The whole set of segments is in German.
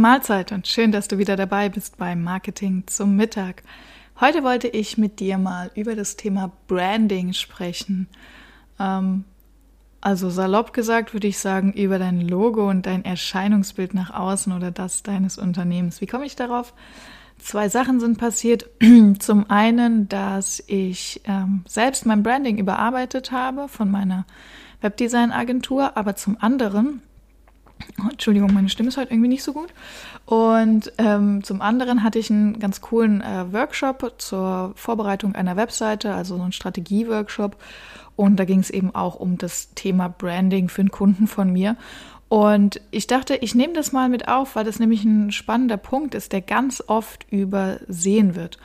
Mahlzeit und schön, dass du wieder dabei bist beim Marketing zum Mittag. Heute wollte ich mit dir mal über das Thema Branding sprechen. Ähm, also salopp gesagt würde ich sagen, über dein Logo und dein Erscheinungsbild nach außen oder das deines Unternehmens. Wie komme ich darauf? Zwei Sachen sind passiert. Zum einen, dass ich ähm, selbst mein Branding überarbeitet habe von meiner Webdesign-Agentur, aber zum anderen, oh, Entschuldigung, meine Stimme ist heute irgendwie nicht so gut. Und ähm, zum anderen hatte ich einen ganz coolen äh, Workshop zur Vorbereitung einer Webseite, also so einen Strategie-Workshop. Und da ging es eben auch um das Thema Branding für einen Kunden von mir. Und ich dachte, ich nehme das mal mit auf, weil das nämlich ein spannender Punkt ist, der ganz oft übersehen wird.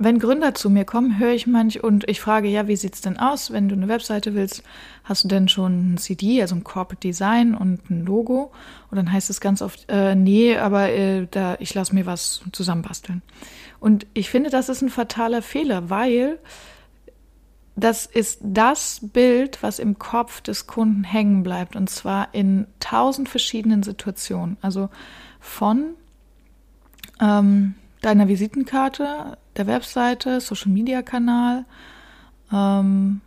Wenn Gründer zu mir kommen, höre ich manch und ich frage, ja, wie sieht es denn aus, wenn du eine Webseite willst? Hast du denn schon ein CD, also ein Corporate Design und ein Logo? Und dann heißt es ganz oft, äh, nee, aber äh, da, ich lasse mir was zusammenbasteln. Und ich finde, das ist ein fataler Fehler, weil das ist das Bild, was im Kopf des Kunden hängen bleibt und zwar in tausend verschiedenen Situationen. Also von ähm, deiner Visitenkarte, der Webseite, Social Media Kanal, ähm,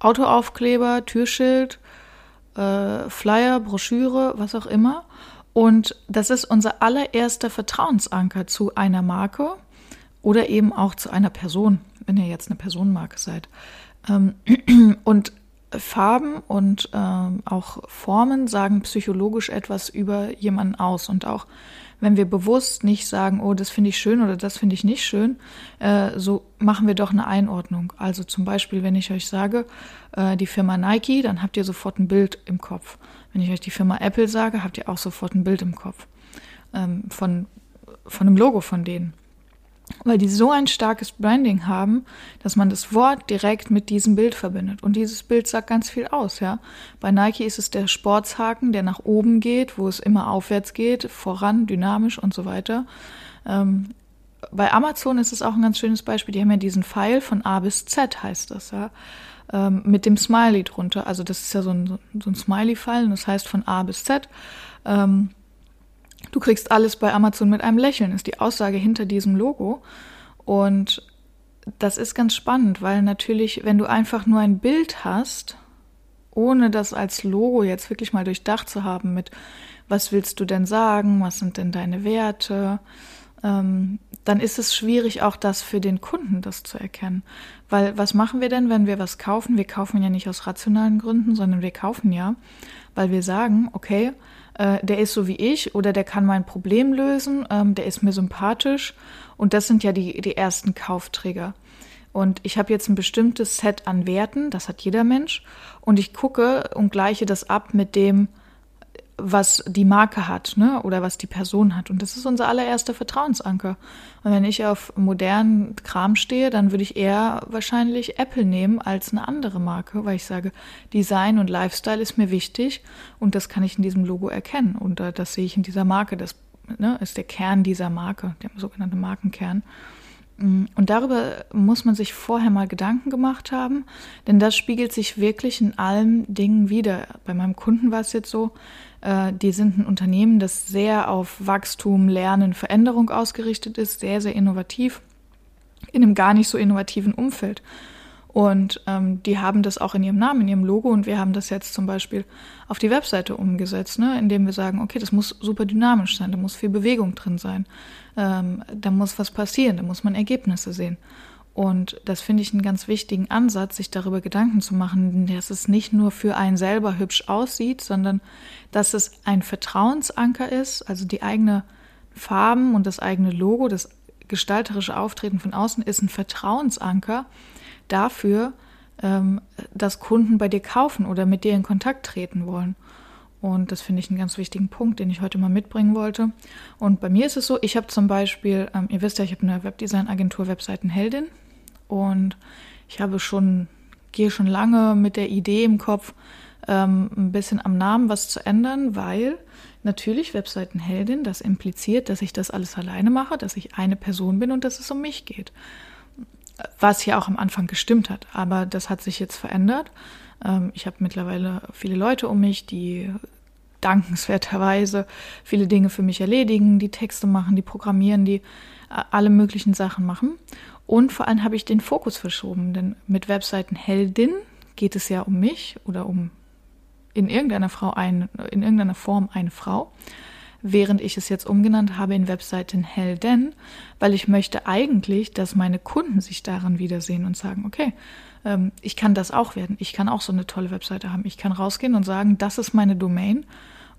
Autoaufkleber, Türschild, äh, Flyer, Broschüre, was auch immer. Und das ist unser allererster Vertrauensanker zu einer Marke oder eben auch zu einer Person wenn ihr jetzt eine Personenmarke seid. Ähm, und Farben und ähm, auch Formen sagen psychologisch etwas über jemanden aus. Und auch wenn wir bewusst nicht sagen, oh, das finde ich schön oder das finde ich nicht schön, äh, so machen wir doch eine Einordnung. Also zum Beispiel, wenn ich euch sage, äh, die Firma Nike, dann habt ihr sofort ein Bild im Kopf. Wenn ich euch die Firma Apple sage, habt ihr auch sofort ein Bild im Kopf ähm, von, von einem Logo von denen weil die so ein starkes Branding haben, dass man das Wort direkt mit diesem Bild verbindet. Und dieses Bild sagt ganz viel aus, ja. Bei Nike ist es der Sportshaken, der nach oben geht, wo es immer aufwärts geht, voran, dynamisch und so weiter. Ähm, bei Amazon ist es auch ein ganz schönes Beispiel. Die haben ja diesen Pfeil von A bis Z, heißt das, ja. Ähm, mit dem Smiley drunter. Also das ist ja so ein, so ein Smiley-Pfeil und das heißt von A bis Z. Ähm, Du kriegst alles bei Amazon mit einem Lächeln, ist die Aussage hinter diesem Logo. Und das ist ganz spannend, weil natürlich, wenn du einfach nur ein Bild hast, ohne das als Logo jetzt wirklich mal durchdacht zu haben mit, was willst du denn sagen, was sind denn deine Werte, ähm, dann ist es schwierig, auch das für den Kunden das zu erkennen. Weil was machen wir denn, wenn wir was kaufen? Wir kaufen ja nicht aus rationalen Gründen, sondern wir kaufen ja, weil wir sagen, okay, äh, der ist so wie ich oder der kann mein Problem lösen, ähm, der ist mir sympathisch. Und das sind ja die, die ersten Kaufträger. Und ich habe jetzt ein bestimmtes Set an Werten, das hat jeder Mensch. Und ich gucke und gleiche das ab mit dem, was die Marke hat, ne? Oder was die Person hat. Und das ist unser allererster Vertrauensanker. Und wenn ich auf modernen Kram stehe, dann würde ich eher wahrscheinlich Apple nehmen als eine andere Marke, weil ich sage, Design und Lifestyle ist mir wichtig und das kann ich in diesem Logo erkennen. Und äh, das sehe ich in dieser Marke. Das ne, ist der Kern dieser Marke, der sogenannte Markenkern. Mm, und darüber muss man sich vorher mal Gedanken gemacht haben, denn das spiegelt sich wirklich in allen Dingen wieder. Bei meinem Kunden war es jetzt so, äh, die sind ein Unternehmen, das sehr auf Wachstum, Lernen, Veränderung ausgerichtet ist, sehr, sehr innovativ, in einem gar nicht so innovativen Umfeld. Und ähm, die haben das auch in ihrem Namen, in ihrem Logo. Und wir haben das jetzt zum Beispiel auf die Webseite umgesetzt, ne? indem wir sagen, okay, das muss super dynamisch sein, da muss viel Bewegung drin sein, ähm, da muss was passieren, da muss man Ergebnisse sehen. Und das finde ich einen ganz wichtigen Ansatz, sich darüber Gedanken zu machen, dass es nicht nur für einen selber hübsch aussieht, sondern dass es ein Vertrauensanker ist, also die eigene Farben und das eigene Logo, das gestalterische Auftreten von außen ist ein Vertrauensanker dafür, ähm, dass Kunden bei dir kaufen oder mit dir in Kontakt treten wollen. Und das finde ich einen ganz wichtigen Punkt, den ich heute mal mitbringen wollte. Und bei mir ist es so, ich habe zum Beispiel, ähm, ihr wisst ja, ich habe eine Webdesign-Agentur Webseitenheldin und ich habe schon, gehe schon lange mit der Idee im Kopf, ähm, ein bisschen am Namen was zu ändern, weil natürlich Webseitenheldin, das impliziert, dass ich das alles alleine mache, dass ich eine Person bin und dass es um mich geht. Was ja auch am Anfang gestimmt hat, aber das hat sich jetzt verändert. Ähm, ich habe mittlerweile viele Leute um mich, die dankenswerterweise viele Dinge für mich erledigen, die Texte machen, die programmieren, die äh, alle möglichen Sachen machen. Und vor allem habe ich den Fokus verschoben, denn mit Webseiten Heldin geht es ja um mich oder um in irgendeiner Frau ein, in irgendeiner Form eine Frau, während ich es jetzt umgenannt habe in Webseiten Helden, weil ich möchte eigentlich, dass meine Kunden sich daran wiedersehen und sagen, okay, ähm, ich kann das auch werden. Ich kann auch so eine tolle Webseite haben. Ich kann rausgehen und sagen, das ist meine Domain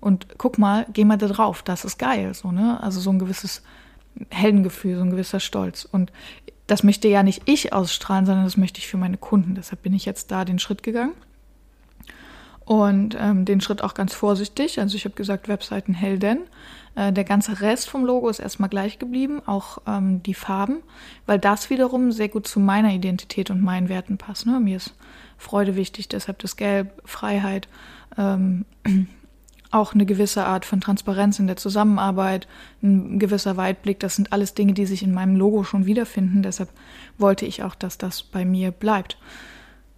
und guck mal, geh mal da drauf, das ist geil. So, ne? Also so ein gewisses Heldengefühl, so ein gewisser Stolz. Und das möchte ja nicht ich ausstrahlen, sondern das möchte ich für meine Kunden. Deshalb bin ich jetzt da den Schritt gegangen. Und ähm, den Schritt auch ganz vorsichtig. Also ich habe gesagt, Webseiten Helden. Äh, der ganze Rest vom Logo ist erstmal gleich geblieben, auch ähm, die Farben, weil das wiederum sehr gut zu meiner Identität und meinen Werten passt. Ne? Mir ist Freude wichtig, deshalb das Gelb, Freiheit, ähm, auch eine gewisse Art von Transparenz in der Zusammenarbeit, ein gewisser Weitblick, das sind alles Dinge, die sich in meinem Logo schon wiederfinden. Deshalb wollte ich auch, dass das bei mir bleibt.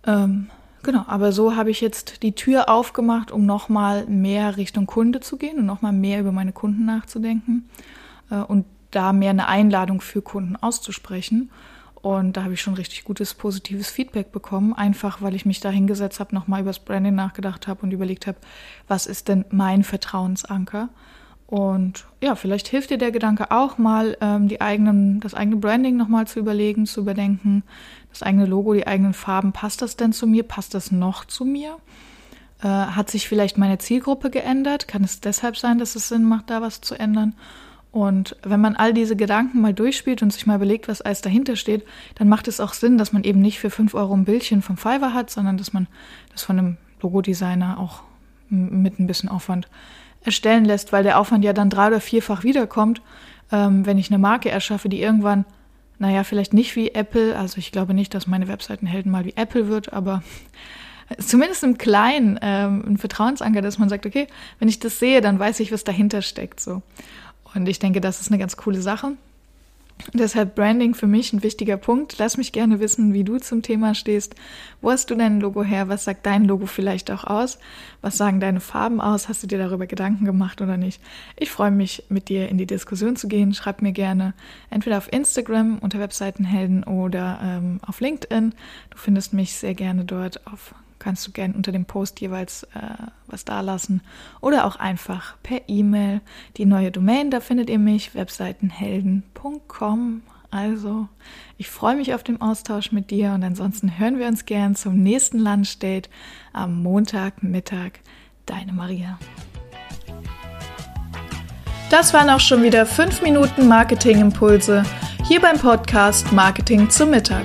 Ähm, Genau, aber so habe ich jetzt die Tür aufgemacht, um nochmal mehr Richtung Kunde zu gehen und nochmal mehr über meine Kunden nachzudenken äh, und da mehr eine Einladung für Kunden auszusprechen. Und da habe ich schon richtig gutes, positives Feedback bekommen, einfach weil ich mich da hingesetzt habe, nochmal über das Branding nachgedacht habe und überlegt habe, was ist denn mein Vertrauensanker? Und ja, vielleicht hilft dir der Gedanke auch mal, ähm, die eigenen, das eigene Branding nochmal zu überlegen, zu überdenken, das eigene Logo, die eigenen Farben. Passt das denn zu mir? Passt das noch zu mir? Äh, hat sich vielleicht meine Zielgruppe geändert? Kann es deshalb sein, dass es Sinn macht, da was zu ändern? Und wenn man all diese Gedanken mal durchspielt und sich mal überlegt, was alles dahinter steht, dann macht es auch Sinn, dass man eben nicht für 5 Euro ein Bildchen vom Fiverr hat, sondern dass man das von einem Logodesigner auch mit ein bisschen Aufwand erstellen lässt, weil der Aufwand ja dann drei- oder vierfach wiederkommt, ähm, wenn ich eine Marke erschaffe, die irgendwann, naja, vielleicht nicht wie Apple, also ich glaube nicht, dass meine Webseitenhelden mal wie Apple wird, aber zumindest im Kleinen ähm, ein Vertrauensanker, dass man sagt, okay, wenn ich das sehe, dann weiß ich, was dahinter steckt. So. Und ich denke, das ist eine ganz coole Sache. Deshalb Branding für mich ein wichtiger Punkt. Lass mich gerne wissen, wie du zum Thema stehst. Wo hast du dein Logo her? Was sagt dein Logo vielleicht auch aus? Was sagen deine Farben aus? Hast du dir darüber Gedanken gemacht oder nicht? Ich freue mich, mit dir in die Diskussion zu gehen. Schreib mir gerne entweder auf Instagram unter Webseitenhelden oder ähm, auf LinkedIn. Du findest mich sehr gerne dort auf kannst du gerne unter dem Post jeweils äh, was dalassen oder auch einfach per E-Mail. Die neue Domain, da findet ihr mich, webseitenhelden.com. Also, ich freue mich auf den Austausch mit dir und ansonsten hören wir uns gern zum nächsten Lunchdate am Montagmittag. Deine Maria. Das waren auch schon wieder 5 Minuten Marketingimpulse hier beim Podcast Marketing zum Mittag.